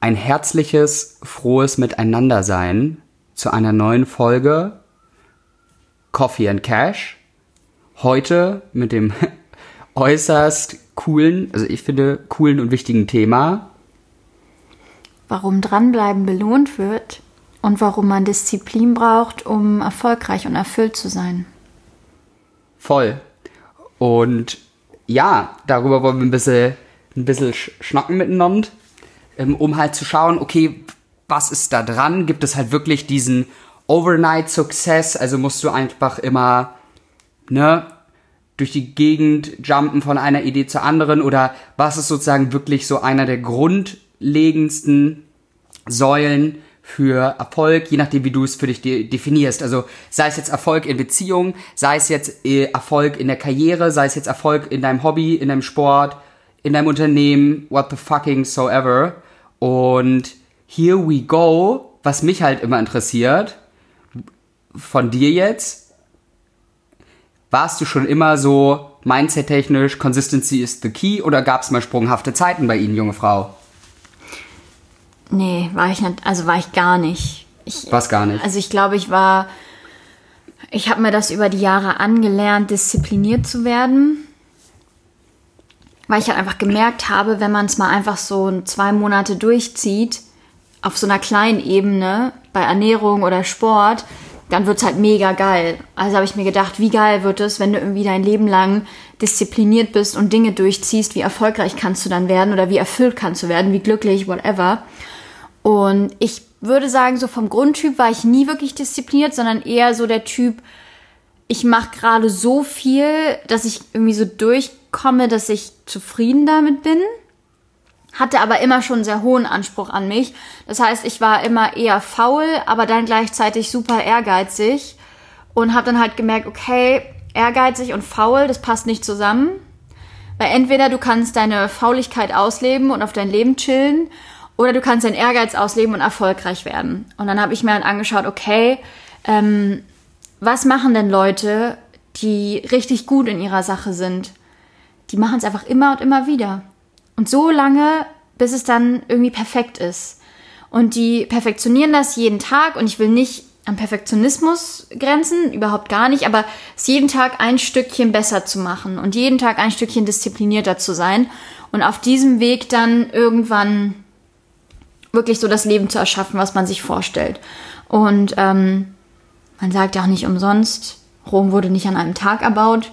ein herzliches, frohes Miteinandersein zu einer neuen Folge Coffee and Cash. Heute mit dem äußerst coolen, also ich finde coolen und wichtigen Thema. Warum dranbleiben belohnt wird und warum man Disziplin braucht, um erfolgreich und erfüllt zu sein. Voll. Und ja, darüber wollen wir ein bisschen, ein bisschen schnacken miteinander, um halt zu schauen, okay, was ist da dran? Gibt es halt wirklich diesen Overnight-Success? Also musst du einfach immer, ne, durch die Gegend jumpen von einer Idee zur anderen? Oder was ist sozusagen wirklich so einer der grundlegendsten Säulen für Erfolg, je nachdem, wie du es für dich de definierst. Also sei es jetzt Erfolg in Beziehung, sei es jetzt äh, Erfolg in der Karriere, sei es jetzt Erfolg in deinem Hobby, in deinem Sport, in deinem Unternehmen, what the fucking so ever. Und here we go, was mich halt immer interessiert, von dir jetzt, warst du schon immer so mindset-technisch, Consistency is the key oder gab es mal sprunghafte Zeiten bei Ihnen, junge Frau? Nee, war ich nicht, also war ich gar nicht. Ich, Was gar nicht? Also ich glaube, ich war, ich habe mir das über die Jahre angelernt, diszipliniert zu werden. Weil ich halt einfach gemerkt habe, wenn man es mal einfach so zwei Monate durchzieht, auf so einer kleinen Ebene, bei Ernährung oder Sport, dann wird es halt mega geil. Also habe ich mir gedacht, wie geil wird es, wenn du irgendwie dein Leben lang diszipliniert bist und Dinge durchziehst, wie erfolgreich kannst du dann werden oder wie erfüllt kannst du werden, wie glücklich, whatever. Und ich würde sagen, so vom Grundtyp war ich nie wirklich diszipliniert, sondern eher so der Typ, ich mache gerade so viel, dass ich irgendwie so durchkomme, dass ich zufrieden damit bin. Hatte aber immer schon einen sehr hohen Anspruch an mich. Das heißt, ich war immer eher faul, aber dann gleichzeitig super ehrgeizig und habe dann halt gemerkt, okay, ehrgeizig und faul, das passt nicht zusammen. Weil entweder du kannst deine Fauligkeit ausleben und auf dein Leben chillen oder du kannst deinen Ehrgeiz ausleben und erfolgreich werden. Und dann habe ich mir halt angeschaut, okay, ähm, was machen denn Leute, die richtig gut in ihrer Sache sind? Die machen es einfach immer und immer wieder. Und so lange, bis es dann irgendwie perfekt ist. Und die perfektionieren das jeden Tag und ich will nicht am Perfektionismus grenzen, überhaupt gar nicht, aber es jeden Tag ein Stückchen besser zu machen und jeden Tag ein Stückchen disziplinierter zu sein und auf diesem Weg dann irgendwann wirklich so das Leben zu erschaffen, was man sich vorstellt. Und ähm, man sagt ja auch nicht umsonst, Rom wurde nicht an einem Tag erbaut,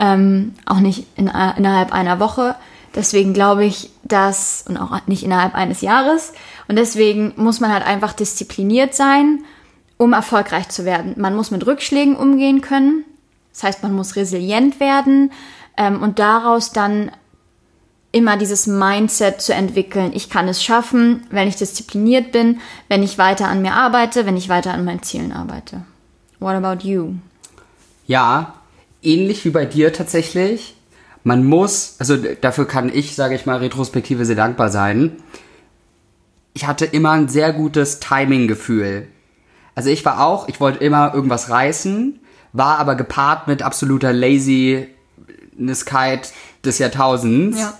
ähm, auch nicht in, innerhalb einer Woche. Deswegen glaube ich, dass, und auch nicht innerhalb eines Jahres, und deswegen muss man halt einfach diszipliniert sein, um erfolgreich zu werden. Man muss mit Rückschlägen umgehen können, das heißt, man muss resilient werden ähm, und daraus dann immer dieses Mindset zu entwickeln. Ich kann es schaffen, wenn ich diszipliniert bin, wenn ich weiter an mir arbeite, wenn ich weiter an meinen Zielen arbeite. What about you? Ja, ähnlich wie bei dir tatsächlich. Man muss, also dafür kann ich, sage ich mal, retrospektive sehr dankbar sein. Ich hatte immer ein sehr gutes Timing-Gefühl. Also ich war auch, ich wollte immer irgendwas reißen, war aber gepaart mit absoluter Lazinesskeit des Jahrtausends. Ja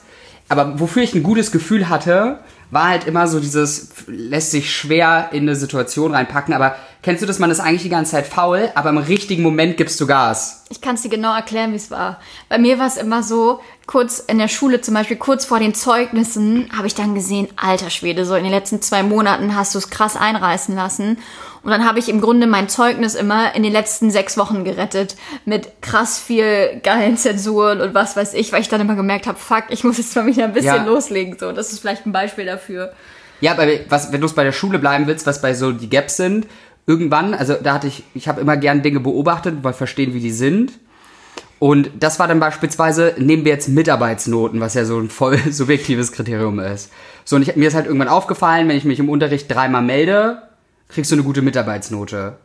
aber wofür ich ein gutes Gefühl hatte, war halt immer so dieses, lässt sich schwer in eine Situation reinpacken, aber kennst du das, man ist eigentlich die ganze Zeit faul, aber im richtigen Moment gibst du Gas. Ich kann es dir genau erklären, wie es war. Bei mir war es immer so, kurz in der Schule zum Beispiel, kurz vor den Zeugnissen, habe ich dann gesehen, alter Schwede, so in den letzten zwei Monaten hast du es krass einreißen lassen. Und dann habe ich im Grunde mein Zeugnis immer in den letzten sechs Wochen gerettet mit krass viel geilen Zensuren und was weiß ich, weil ich dann immer gemerkt habe, fuck, ich muss jetzt mal wieder ein bisschen ja. loslegen. So, das ist vielleicht ein Beispiel dafür. Ja, aber was, wenn du es bei der Schule bleiben willst, was bei so die Gaps sind, irgendwann, also da hatte ich, ich habe immer gern Dinge beobachtet, weil verstehen, wie die sind. Und das war dann beispielsweise, nehmen wir jetzt Mitarbeitsnoten, was ja so ein voll subjektives Kriterium ist. So, und ich, mir ist halt irgendwann aufgefallen, wenn ich mich im Unterricht dreimal melde, kriegst du eine gute Mitarbeitsnote.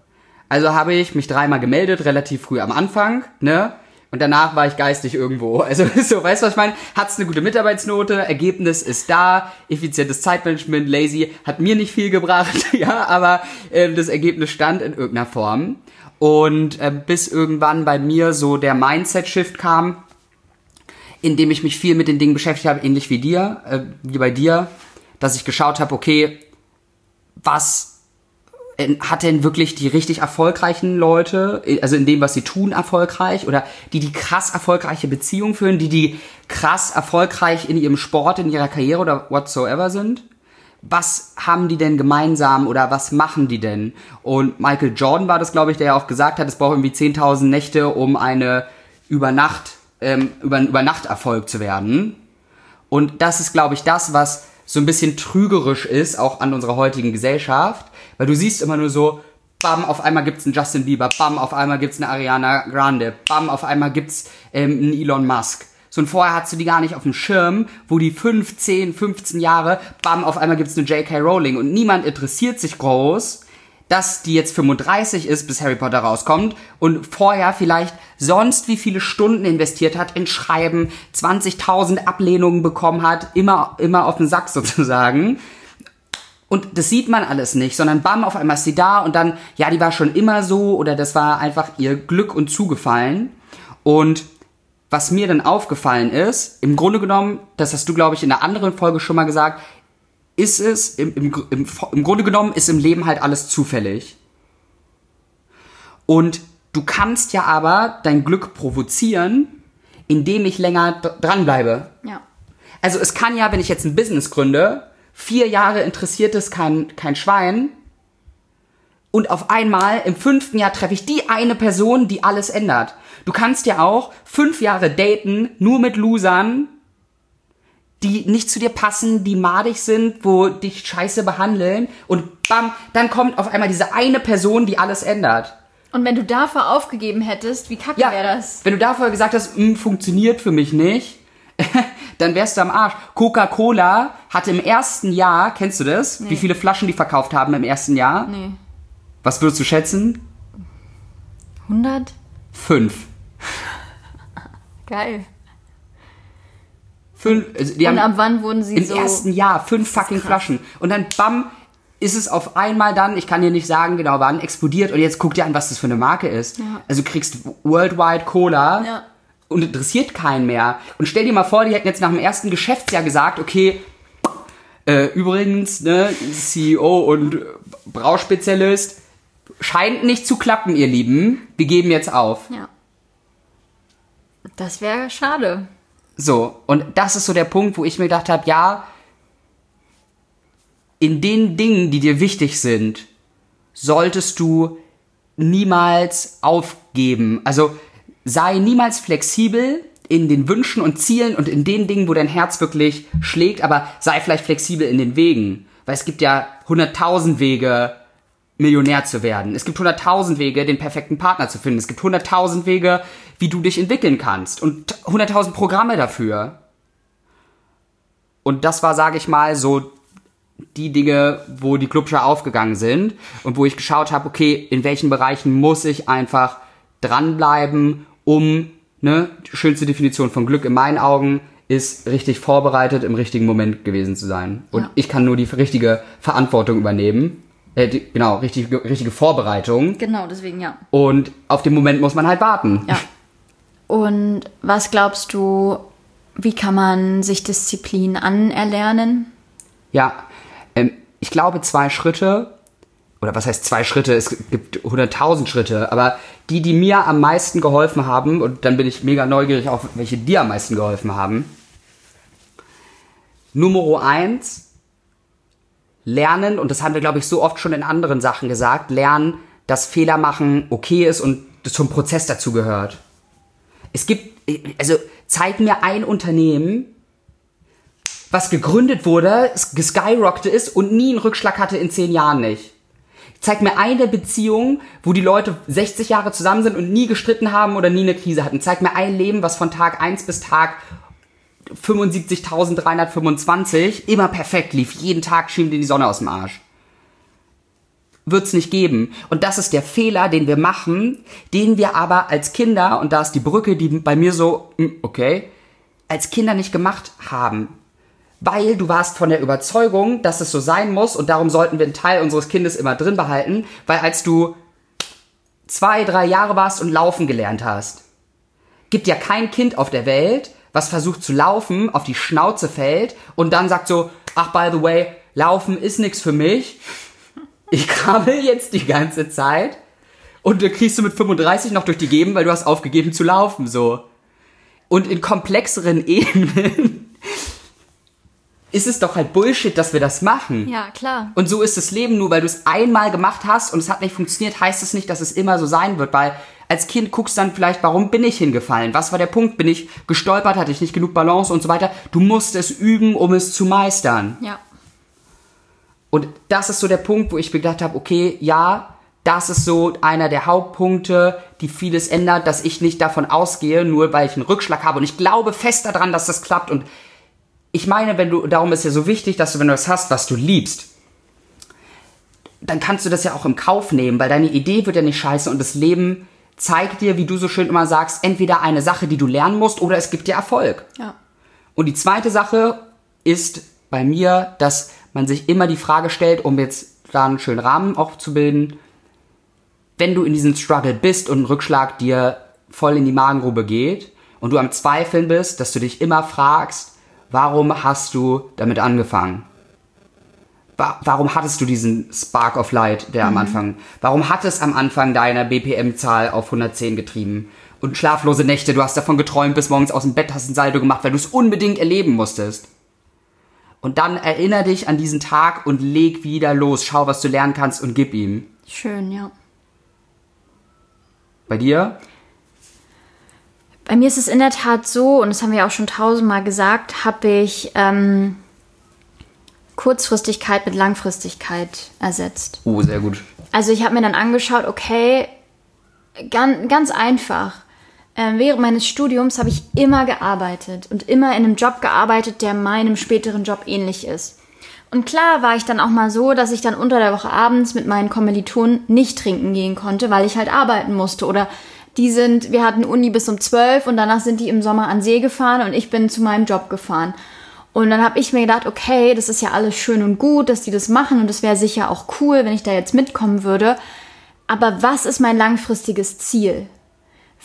Also habe ich mich dreimal gemeldet, relativ früh am Anfang, ne? Und danach war ich geistig irgendwo. Also so, weißt du, was ich meine? Hat's eine gute Mitarbeitsnote, Ergebnis ist da, effizientes Zeitmanagement, lazy, hat mir nicht viel gebracht, ja, aber äh, das Ergebnis stand in irgendeiner Form. Und äh, bis irgendwann bei mir so der Mindset-Shift kam, indem ich mich viel mit den Dingen beschäftigt habe, ähnlich wie dir, äh, wie bei dir, dass ich geschaut habe, okay, was hat denn wirklich die richtig erfolgreichen Leute, äh, also in dem, was sie tun, erfolgreich oder die die krass erfolgreiche Beziehung führen, die die krass erfolgreich in ihrem Sport, in ihrer Karriere oder whatsoever sind? Was haben die denn gemeinsam oder was machen die denn? Und Michael Jordan war das, glaube ich, der ja auch gesagt hat, es braucht irgendwie 10.000 Nächte, um eine Übernacht, ähm, über Übernachterfolg zu werden. Und das ist, glaube ich, das, was so ein bisschen trügerisch ist, auch an unserer heutigen Gesellschaft, weil du siehst immer nur so, bam, auf einmal gibt's einen Justin Bieber, bam, auf einmal gibt's eine Ariana Grande, bam, auf einmal gibt's ähm, einen Elon Musk. So und vorher hast du die gar nicht auf dem Schirm, wo die 5, 10, 15 Jahre, bam, auf einmal gibt's eine J.K. Rowling und niemand interessiert sich groß, dass die jetzt 35 ist, bis Harry Potter rauskommt und vorher vielleicht sonst wie viele Stunden investiert hat in Schreiben, 20.000 Ablehnungen bekommen hat, immer, immer auf den Sack sozusagen. Und das sieht man alles nicht, sondern bam, auf einmal ist sie da und dann, ja, die war schon immer so oder das war einfach ihr Glück und zugefallen. Und was mir dann aufgefallen ist, im Grunde genommen, das hast du, glaube ich, in einer anderen Folge schon mal gesagt, ist es, im, im, im, im Grunde genommen ist im Leben halt alles zufällig. Und du kannst ja aber dein Glück provozieren, indem ich länger dranbleibe. Ja. Also es kann ja, wenn ich jetzt ein Business gründe, vier Jahre interessiert es kein, kein Schwein, und auf einmal im fünften Jahr treffe ich die eine Person, die alles ändert. Du kannst ja auch fünf Jahre daten, nur mit Losern, die nicht zu dir passen, die madig sind, wo dich scheiße behandeln und bam, dann kommt auf einmal diese eine Person, die alles ändert. Und wenn du dafür aufgegeben hättest, wie kacke Ja, wäre das? wenn du dafür gesagt hast, "Mm, funktioniert für mich nicht, dann wärst du am Arsch. Coca-Cola hatte im ersten Jahr, kennst du das? Wie viele Flaschen die verkauft haben im ersten Jahr? Nee. Was würdest du schätzen? 100? Fünf. Geil. Fünf, also die Und haben ab wann wurden sie im so... ersten Jahr fünf fucking krass. Flaschen. Und dann bam, ist es auf einmal dann, ich kann dir nicht sagen genau wann, explodiert. Und jetzt guck dir an, was das für eine Marke ist. Ja. Also du kriegst Worldwide Cola Ja. und interessiert keinen mehr. Und stell dir mal vor, die hätten jetzt nach dem ersten Geschäftsjahr gesagt, okay, äh, übrigens, ne, CEO und Brauspezialist, scheint nicht zu klappen, ihr Lieben. Wir geben jetzt auf. Ja. Das wäre schade. So, und das ist so der Punkt, wo ich mir gedacht habe, ja, in den Dingen, die dir wichtig sind, solltest du niemals aufgeben. Also sei niemals flexibel in den Wünschen und Zielen und in den Dingen, wo dein Herz wirklich schlägt, aber sei vielleicht flexibel in den Wegen. Weil es gibt ja hunderttausend Wege, Millionär zu werden. Es gibt hunderttausend Wege, den perfekten Partner zu finden. Es gibt hunderttausend Wege, wie du dich entwickeln kannst. Und hunderttausend Programme dafür. Und das war, sage ich mal, so die Dinge, wo die Clubscher aufgegangen sind und wo ich geschaut habe, okay, in welchen Bereichen muss ich einfach dranbleiben, um, ne, die schönste Definition von Glück in meinen Augen ist richtig vorbereitet im richtigen Moment gewesen zu sein. Und Ja. ich kann nur die richtige Verantwortung übernehmen. Äh, die, genau, richtige, richtige Vorbereitung. Genau, deswegen ja. Und auf den Moment muss man halt warten. Ja. Und was glaubst du, wie kann man sich Disziplin anerlernen? Ja, ähm, ich glaube zwei Schritte, oder was heißt zwei Schritte, es gibt hunderttausend Schritte, aber die, die mir am meisten geholfen haben, und dann bin ich mega neugierig auf welche dir am meisten geholfen haben. Nummer eins, lernen, und das haben wir, glaube ich, so oft schon in anderen Sachen gesagt, lernen, dass Fehler machen okay ist und das zum Prozess dazu gehört. Es gibt, also zeig mir ein Unternehmen, was gegründet wurde, es geskyrockte ist und nie einen Rückschlag hatte in zehn Jahren nicht. Zeig mir eine Beziehung, wo die Leute 60 Jahre zusammen sind und nie gestritten haben oder nie eine Krise hatten. Zeig mir ein Leben, was von Tag 1 bis Tag 75.325 immer perfekt lief. Jeden Tag schien dir die Sonne aus dem Arsch. Wird's nicht geben. Und das ist der Fehler, den wir machen, den wir aber als Kinder, und da ist die Brücke, die bei mir so, hm, okay, als Kinder nicht gemacht haben. Weil du warst von der Überzeugung, dass es so sein muss und darum sollten wir einen Teil unseres Kindes immer drin behalten, weil als du zwei, drei Jahre warst und laufen gelernt hast, gibt ja kein Kind auf der Welt, was versucht zu laufen, auf die Schnauze fällt und dann sagt so, ach, by the way, laufen ist nichts für mich. Ich krabbel jetzt die ganze Zeit. Und dann kriegst du mit 35 noch durch die Geben, weil du hast aufgegeben zu laufen, so. Und in komplexeren Ebenen ist es doch halt Bullshit, dass wir das machen. Ja, klar. Und so ist das Leben nur, weil du es einmal gemacht hast und es hat nicht funktioniert, heißt es nicht, dass es immer so sein wird, weil als Kind guckst dann vielleicht, warum bin ich hingefallen? Was war der Punkt? Bin ich gestolpert? Hatte ich nicht genug Balance und so weiter? Du musst es üben, um es zu meistern. Ja. Und das ist so der Punkt, wo ich mir gedacht habe, okay, ja, das ist so einer der Hauptpunkte, die vieles ändert, dass ich nicht davon ausgehe, nur weil ich einen Rückschlag habe. Und ich glaube fest daran, dass das klappt. Und ich meine, wenn du, darum ist ja so wichtig, dass du, wenn du das hast, was du liebst, dann kannst du das ja auch im Kauf nehmen, weil deine Idee wird ja nicht scheiße und das Leben zeigt dir, wie du so schön immer sagst, entweder eine Sache, die du lernen musst, oder es gibt dir Erfolg. Ja. Und die zweite Sache ist bei mir, dass man sich immer die Frage stellt, um jetzt da einen schönen Rahmen auch zu bilden, wenn du in diesem Struggle bist und ein Rückschlag dir voll in die Magengrube geht und du am Zweifeln bist, dass du dich immer fragst, warum hast du damit angefangen? Wa- Warum hattest du diesen Spark of Light, der am Anfang, warum hat es am Anfang deiner BPM-Zahl auf 110 getrieben? Und schlaflose Nächte, du hast davon geträumt, bis morgens aus dem Bett hast ein Saldo gemacht, weil du es unbedingt erleben musstest. Und dann erinner dich an diesen Tag und leg wieder los. Schau, was du lernen kannst und gib ihm. Schön, ja. Bei dir? Bei mir ist es in der Tat so, und das haben wir auch schon tausendmal gesagt, habe ich ähm, Kurzfristigkeit mit Langfristigkeit ersetzt. Oh, sehr gut. Also ich habe mir dann angeschaut, okay, ganz, ganz einfach. Ähm, während meines Studiums habe ich immer gearbeitet und immer in einem Job gearbeitet, der meinem späteren Job ähnlich ist. Und klar war ich dann auch mal so, dass ich dann unter der Woche abends mit meinen Kommilitonen nicht trinken gehen konnte, weil ich halt arbeiten musste. Oder die sind, wir hatten Uni bis um 12 und danach sind die im Sommer an See gefahren und ich bin zu meinem Job gefahren. Und dann habe ich mir gedacht, okay, das ist ja alles schön und gut, dass die das machen und es wäre sicher auch cool, wenn ich da jetzt mitkommen würde. Aber was ist mein langfristiges Ziel?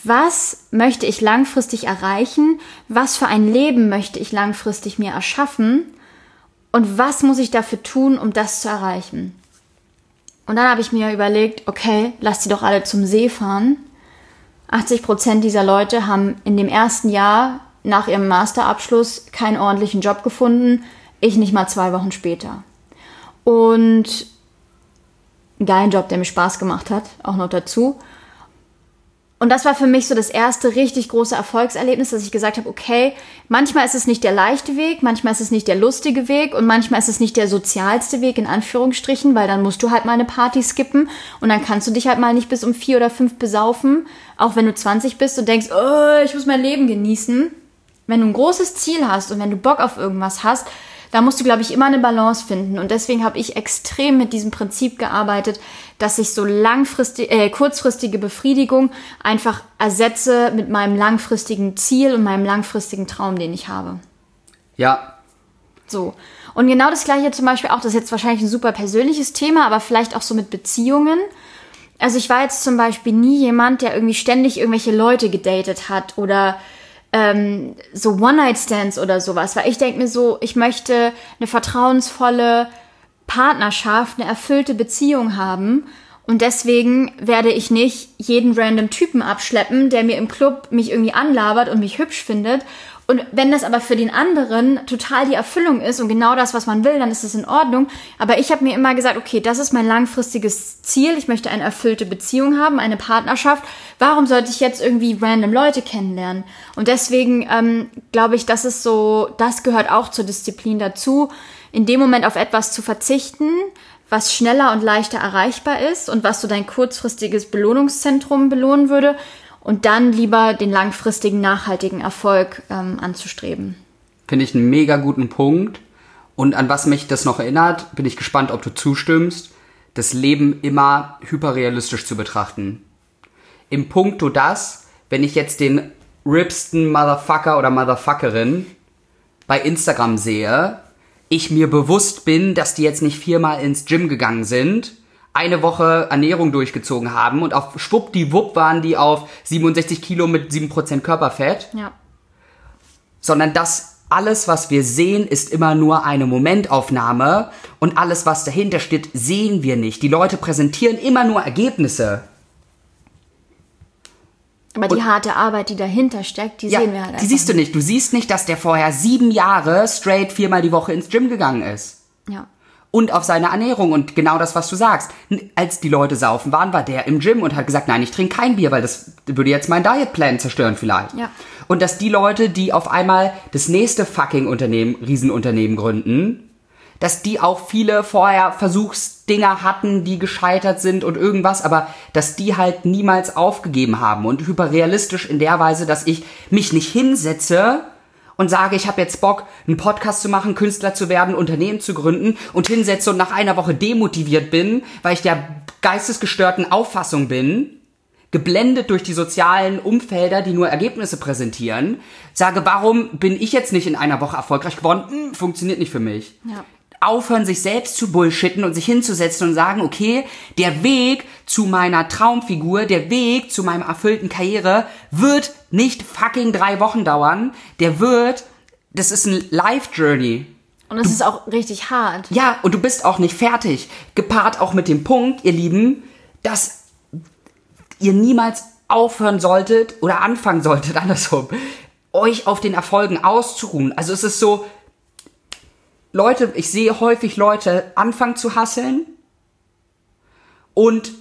Was möchte ich langfristig erreichen? Was für ein Leben möchte ich langfristig mir erschaffen? Und was muss ich dafür tun, um das zu erreichen? Und dann habe ich mir überlegt, okay, lass die doch alle zum See fahren. 80 Prozent dieser Leute haben in dem ersten Jahr nach ihrem Masterabschluss keinen ordentlichen Job gefunden. Ich nicht mal zwei Wochen später. Und geilen Job, der mir Spaß gemacht hat, auch noch dazu. Und das war für mich so das erste richtig große Erfolgserlebnis, dass ich gesagt habe, okay, manchmal ist es nicht der leichte Weg, manchmal ist es nicht der lustige Weg und manchmal ist es nicht der sozialste Weg in Anführungsstrichen, weil dann musst du halt mal eine Party skippen und dann kannst du dich halt mal nicht bis um vier oder fünf besaufen, auch wenn du 20 bist und denkst, oh, ich muss mein Leben genießen. Wenn du ein großes Ziel hast und wenn du Bock auf irgendwas hast, da musst du, glaube ich, immer eine Balance finden. Und deswegen habe ich extrem mit diesem Prinzip gearbeitet, dass ich so langfristig, äh, kurzfristige Befriedigung einfach ersetze mit meinem langfristigen Ziel und meinem langfristigen Traum, den ich habe. Ja, So. Und genau das gleiche zum Beispiel auch, das ist jetzt wahrscheinlich ein super persönliches Thema, aber vielleicht auch so mit Beziehungen. Also ich war jetzt zum Beispiel nie jemand, der irgendwie ständig irgendwelche Leute gedatet hat oder ähm, so One-Night-Stands oder sowas. Weil ich denke mir so, ich möchte eine vertrauensvolle Partnerschaft, eine erfüllte Beziehung haben. Und deswegen werde ich nicht jeden random Typen abschleppen, der mir im Club mich irgendwie anlabert und mich hübsch findet. Und wenn das aber für den anderen total die Erfüllung ist und genau das, was man will, dann ist es in Ordnung. Aber ich habe mir immer gesagt, okay, das ist mein langfristiges Ziel. Ich möchte eine erfüllte Beziehung haben, eine Partnerschaft. Warum sollte ich jetzt irgendwie random Leute kennenlernen? Und deswegen ähm, glaube ich, das ist so, das gehört auch zur Disziplin dazu, in dem Moment auf etwas zu verzichten, was schneller und leichter erreichbar ist und was so dein kurzfristiges Belohnungszentrum belohnen würde und dann lieber den langfristigen, nachhaltigen Erfolg ähm, anzustreben. finde ich einen mega guten Punkt. Und an was mich das noch erinnert, bin ich gespannt, ob du zustimmst, das Leben immer hyperrealistisch zu betrachten. Im Punkto das, wenn ich jetzt den ripsten Motherfucker oder Motherfuckerin bei Instagram sehe, ich mir bewusst bin, dass die jetzt nicht viermal ins Gym gegangen sind, eine Woche Ernährung durchgezogen haben und auf schwuppdiwupp waren die auf 67 Kilo mit 7% Körperfett, Ja. sondern dass alles, was wir sehen, ist immer nur eine Momentaufnahme und alles, was dahinter steht, sehen wir nicht. Die Leute präsentieren immer nur Ergebnisse. Aber die harte Arbeit, die dahinter steckt, die Ja, sehen wir halt die siehst du nicht. Du siehst nicht, dass der vorher sieben Jahre straight viermal die Woche ins Gym gegangen ist. Ja. Und auf seine Ernährung und genau das, was du sagst. Als die Leute saufen waren, war der im Gym und hat gesagt, nein, ich trinke kein Bier, weil das würde jetzt meinen Dietplan zerstören vielleicht. Ja. Und dass die Leute, die auf einmal das nächste fucking Unternehmen, Riesenunternehmen gründen, dass die auch viele vorher Versuchsdinger hatten, die gescheitert sind und irgendwas, aber dass die halt niemals aufgegeben haben und hyperrealistisch in der Weise, dass ich mich nicht hinsetze und sage, ich habe jetzt Bock, einen Podcast zu machen, Künstler zu werden, Unternehmen zu gründen und hinsetze und nach einer Woche demotiviert bin, weil ich der geistesgestörten Auffassung bin, geblendet durch die sozialen Umfelder, die nur Ergebnisse präsentieren, sage, warum bin ich jetzt nicht in einer Woche erfolgreich geworden? Hm, funktioniert nicht für mich. Ja. Aufhören, sich selbst zu bullshitten und sich hinzusetzen und sagen, okay, der Weg zu meiner Traumfigur, der Weg zu meinem erfüllten Karriere wird nicht fucking drei Wochen dauern. Der wird, das ist ein Life-Journey. Und es ist auch richtig hart. Ja, und du bist auch nicht fertig. Gepaart auch mit dem Punkt, ihr Lieben, dass ihr niemals aufhören solltet oder anfangen solltet, andersrum, euch auf den Erfolgen auszuruhen. Also es ist so, Leute, ich sehe häufig Leute anfangen zu hasseln und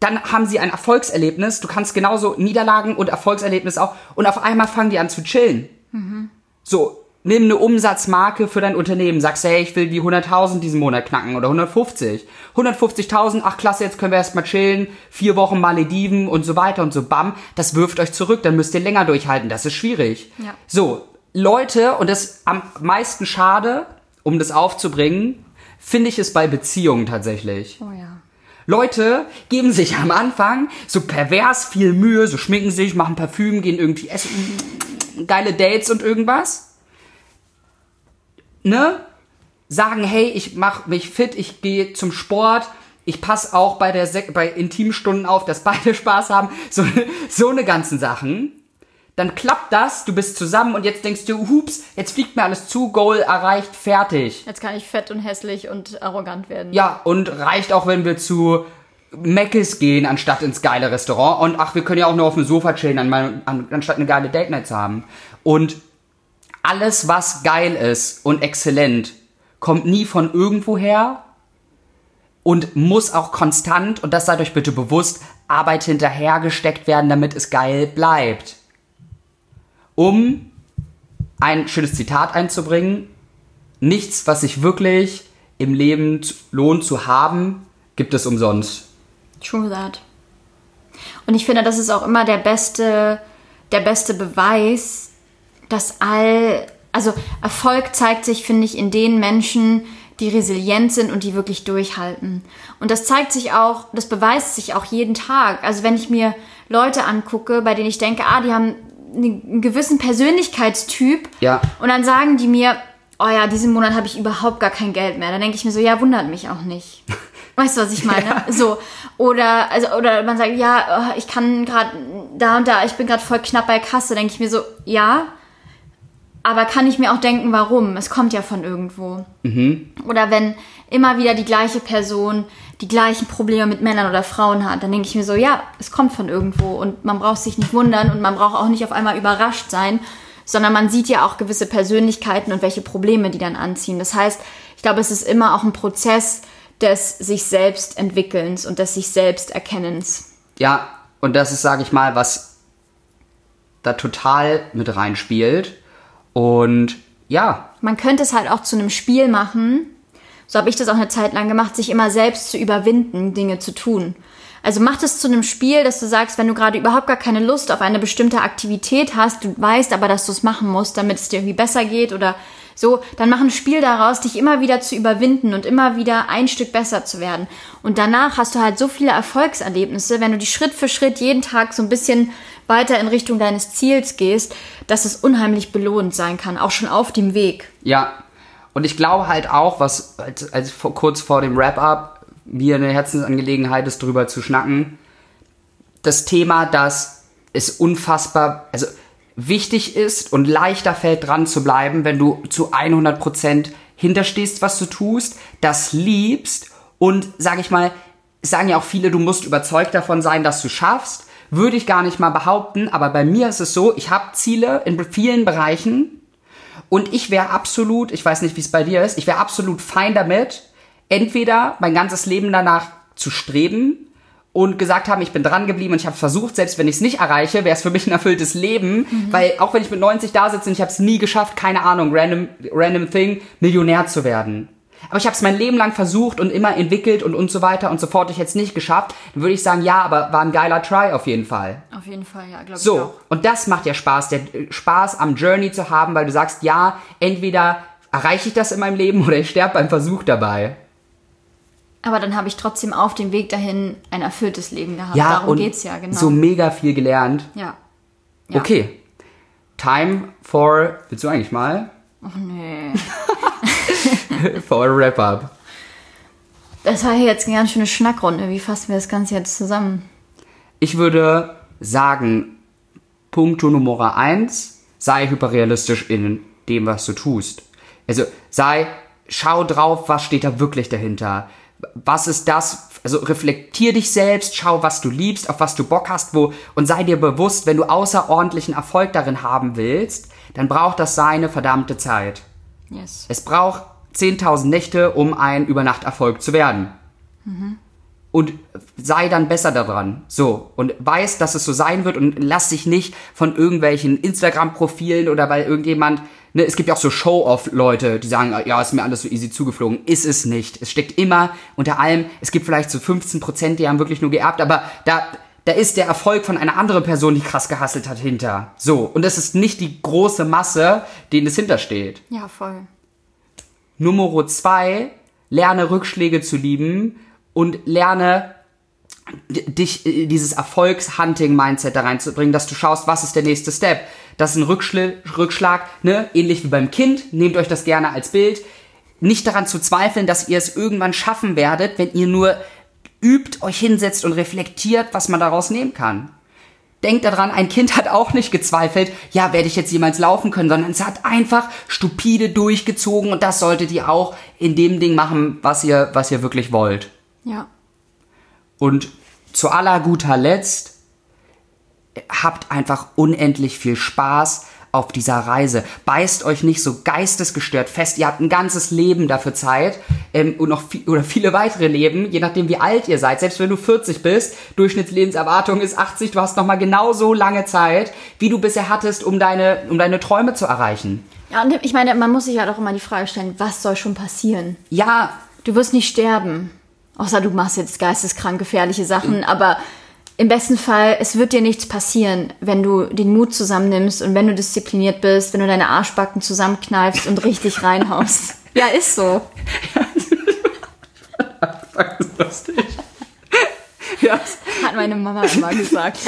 dann haben sie ein Erfolgserlebnis. Du kannst genauso Niederlagen und Erfolgserlebnis auch. Und auf einmal fangen die an zu chillen. So, nimm eine Umsatzmarke für dein Unternehmen. Sagst, hey, ich will die 100.000 diesen Monat knacken oder 150. 150.000, ach klasse, jetzt können wir erstmal chillen. Vier Wochen Malediven und so weiter und so bam. Das wirft euch zurück, dann müsst ihr länger durchhalten. Das ist schwierig. Ja. So, Leute, und das am meisten schade, um das aufzubringen, finde ich es bei Beziehungen tatsächlich. Oh ja. Leute geben sich am Anfang so pervers viel Mühe, so schminken sich, machen Parfüm, gehen irgendwie essen, geile Dates und irgendwas. Ne? Sagen, hey, ich mach mich fit, ich gehe zum Sport, ich passe auch bei der Sek bei Intimstunden auf, dass beide Spaß haben, so so eine ganzen Sachen. Dann klappt das, du bist zusammen und jetzt denkst du, hups, jetzt fliegt mir alles zu, Goal erreicht, fertig. Jetzt kann ich fett und hässlich und arrogant werden. Ja, und reicht auch, wenn wir zu Meckes gehen, anstatt ins geile Restaurant. Und ach, wir können ja auch nur auf dem Sofa chillen, an, an, anstatt eine geile Date Night zu haben. Und alles, was geil ist und exzellent, kommt nie von irgendwoher und muss auch konstant, und das seid euch bitte bewusst, Arbeit hinterhergesteckt werden, damit es geil bleibt. Um ein schönes Zitat einzubringen, nichts, was sich wirklich im Leben lohnt zu haben, gibt es umsonst. True that. Und ich finde, das ist auch immer der beste, der beste Beweis, dass all, also Erfolg zeigt sich, finde ich, in den Menschen, die resilient sind und die wirklich durchhalten. Und das zeigt sich auch, das beweist sich auch jeden Tag. Also wenn ich mir Leute angucke, bei denen ich denke, ah, die haben einen gewissen Persönlichkeitstyp Ja. und dann sagen die mir, oh ja, diesen Monat habe ich überhaupt gar kein Geld mehr. Dann denke ich mir so, ja, wundert mich auch nicht. Weißt du, was ich meine? So. Oder, also, oder man sagt, ja, oh, ich kann gerade da und da, ich bin gerade voll knapp bei Kasse. Denke ich mir so, ja. Aber kann ich mir auch denken, warum? Es kommt ja von irgendwo. Oder wenn immer wieder die gleiche Person die gleichen Probleme mit Männern oder Frauen hat, dann denke ich mir so, ja, es kommt von irgendwo und man braucht sich nicht wundern und man braucht auch nicht auf einmal überrascht sein, sondern man sieht ja auch gewisse Persönlichkeiten und welche Probleme die dann anziehen. Das heißt, ich glaube, es ist immer auch ein Prozess des sich selbst entwickelns und des sich selbst erkennens. Ja, und das ist, sage ich mal, was da total mit reinspielt. Und ja, Man könnte es halt auch zu einem Spiel machen. So habe ich das auch eine Zeit lang gemacht, sich immer selbst zu überwinden, Dinge zu tun. Also mach das zu einem Spiel, dass du sagst, wenn du gerade überhaupt gar keine Lust auf eine bestimmte Aktivität hast, du weißt aber, dass du es machen musst, damit es dir irgendwie besser geht oder so, dann mach ein Spiel daraus, dich immer wieder zu überwinden und immer wieder ein Stück besser zu werden. Und danach hast du halt so viele Erfolgserlebnisse, wenn du die Schritt für Schritt jeden Tag so ein bisschen weiter in Richtung deines Ziels gehst, dass es unheimlich belohnend sein kann, auch schon auf dem Weg. ja. Und ich glaube halt auch, was als, als vor, kurz vor dem Wrap-up mir eine Herzensangelegenheit ist, drüber zu schnacken, das Thema, dass es unfassbar, also wichtig ist und leichter fällt dran zu bleiben, wenn du zu 100% hinterstehst, was du tust, das liebst und sag ich mal, sagen ja auch viele, du musst überzeugt davon sein, dass du schaffst. Würde ich gar nicht mal behaupten, aber bei mir ist es so, ich habe Ziele in vielen Bereichen und ich wäre absolut, ich weiß nicht, wie es bei dir ist, ich wäre absolut fein damit, entweder mein ganzes Leben danach zu streben und gesagt haben, ich bin dran geblieben und ich habe versucht, selbst wenn ich es nicht erreiche, wäre es für mich ein erfülltes Leben, mhm. weil auch wenn ich mit 90 da sitze und ich habe es nie geschafft, keine Ahnung, random, random thing, Millionär zu werden. Aber ich habe es mein Leben lang versucht und immer entwickelt und und so weiter und so fort. Ich jetzt nicht geschafft, dann würde ich sagen, ja, aber war ein geiler Try auf jeden Fall. Auf jeden Fall, ja, glaube so, ich. So, und das macht ja Spaß, der Spaß am Journey zu haben, weil du sagst, ja, entweder erreiche ich das in meinem Leben oder ich sterbe beim Versuch dabei. Aber dann habe ich trotzdem auf dem Weg dahin ein erfülltes Leben gehabt. Ja, Darum und geht's ja, genau. So mega viel gelernt. Ja. ja. Okay. Time for. Willst du eigentlich mal? Ach nee. a wrap-up. Das war hier jetzt eine ganz schöne Schnackrunde. Wie fassen wir das Ganze jetzt zusammen? Ich würde sagen, Punkto Nummer eins, sei hyperrealistisch in dem, was du tust. Also sei, schau drauf, was steht da wirklich dahinter was ist das? Also reflektier dich selbst, schau, was du liebst, auf was du Bock hast, wo und sei dir bewusst, wenn du außerordentlichen Erfolg darin haben willst, dann braucht das seine verdammte Zeit. Yes. Es braucht 10.000 Nächte, um ein Übernachterfolg zu werden. Mhm. Und sei dann besser daran. So. Und weiß, dass es so sein wird und lass dich nicht von irgendwelchen Instagram-Profilen oder weil irgendjemand ne, es gibt ja auch so Show-off-Leute, die sagen, ja, ist mir alles so easy zugeflogen. Ist es nicht. Es steckt immer unter allem, es gibt vielleicht so 15 Prozent, die haben wirklich nur geerbt, aber da, da ist der Erfolg von einer anderen Person, die krass gehasselt hat, hinter. So. Und es ist nicht die große Masse, denen es hintersteht. Ja, voll. Nummer zwei, lerne Rückschläge zu lieben und lerne dich äh, dieses Erfolgshunting-Mindset da reinzubringen, dass du schaust, was ist der nächste Step. Das ist ein Rückschl Rückschlag, ne? ähnlich wie beim Kind. Nehmt euch das gerne als Bild. Nicht daran zu zweifeln, dass ihr es irgendwann schaffen werdet, wenn ihr nur übt, euch hinsetzt und reflektiert, was man daraus nehmen kann. Denkt daran, ein Kind hat auch nicht gezweifelt, ja, werde ich jetzt jemals laufen können, sondern es hat einfach stupide durchgezogen und das solltet ihr auch in dem Ding machen, was ihr, was ihr wirklich wollt. Ja. Und zu aller guter Letzt, habt einfach unendlich viel Spaß auf dieser Reise. Beißt euch nicht so geistesgestört fest. Ihr habt ein ganzes Leben dafür Zeit ähm, und noch viel, oder viele weitere Leben, je nachdem wie alt ihr seid. Selbst wenn du 40 bist, Durchschnittslebenserwartung ist 80, du hast noch mal genauso lange Zeit, wie du bisher hattest, um deine, um deine Träume zu erreichen. Ja, und ich meine, man muss sich ja doch immer die Frage stellen, was soll schon passieren? Ja. Du wirst nicht sterben. Außer du machst jetzt geisteskrank gefährliche Sachen, aber im besten Fall, es wird dir nichts passieren, wenn du den Mut zusammennimmst und wenn du diszipliniert bist, wenn du deine Arschbacken zusammenkneifst und richtig reinhaust. Ja, ist so. lustig. Ja. Hat meine Mama immer gesagt.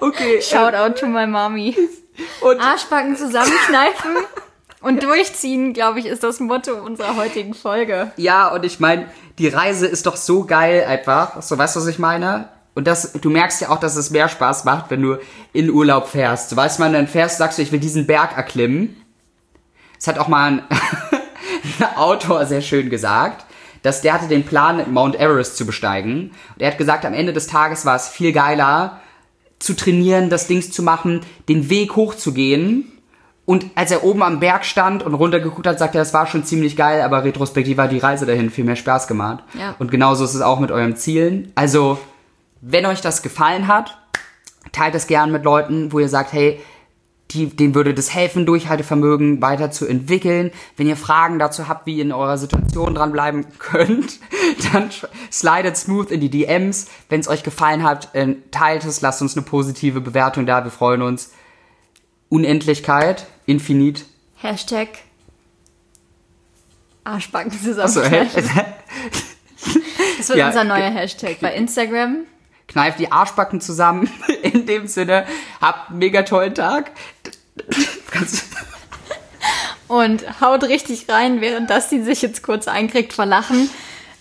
Okay. Shout out to my mommy. Und Arschbacken zusammenkneifen und durchziehen, glaube ich, ist das Motto unserer heutigen Folge. Ja, und ich meine, die Reise ist doch so geil einfach. So, weißt du, was ich meine? Und das, du merkst ja auch, dass es mehr Spaß macht, wenn du in Urlaub fährst. Du weißt, man dann fährst, sagst du, ich will diesen Berg erklimmen. Es hat auch mal ein, ein Autor sehr schön gesagt, dass der hatte den Plan, Mount Everest zu besteigen. Und er hat gesagt, am Ende des Tages war es viel geiler, zu trainieren, das Ding zu machen, den Weg hochzugehen. Und als er oben am Berg stand und runtergeguckt hat, sagt er, es war schon ziemlich geil, aber retrospektiv hat die Reise dahin viel mehr Spaß gemacht. Ja. Und genauso ist es auch mit euren Zielen. Also, wenn euch das gefallen hat, teilt es gern mit Leuten, wo ihr sagt, hey, die, denen würde das helfen, Durchhaltevermögen weiterzuentwickeln. Wenn ihr Fragen dazu habt, wie ihr in eurer Situation dranbleiben könnt, dann slidet smooth in die DMs. Wenn es euch gefallen hat, äh, teilt es, lasst uns eine positive Bewertung da. Wir freuen uns. Unendlichkeit, Infinit. Hashtag Arschbacken zusammen. Achso, das wird ja, unser neuer Hashtag bei Instagram kneift die Arschbacken zusammen. In dem Sinne, habt einen mega tollen Tag. Und haut richtig rein, während das die sich jetzt kurz einkriegt vor Lachen.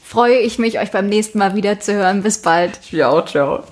Freue ich mich, euch beim nächsten Mal wieder zu hören. Bis bald. Ciao, ciao.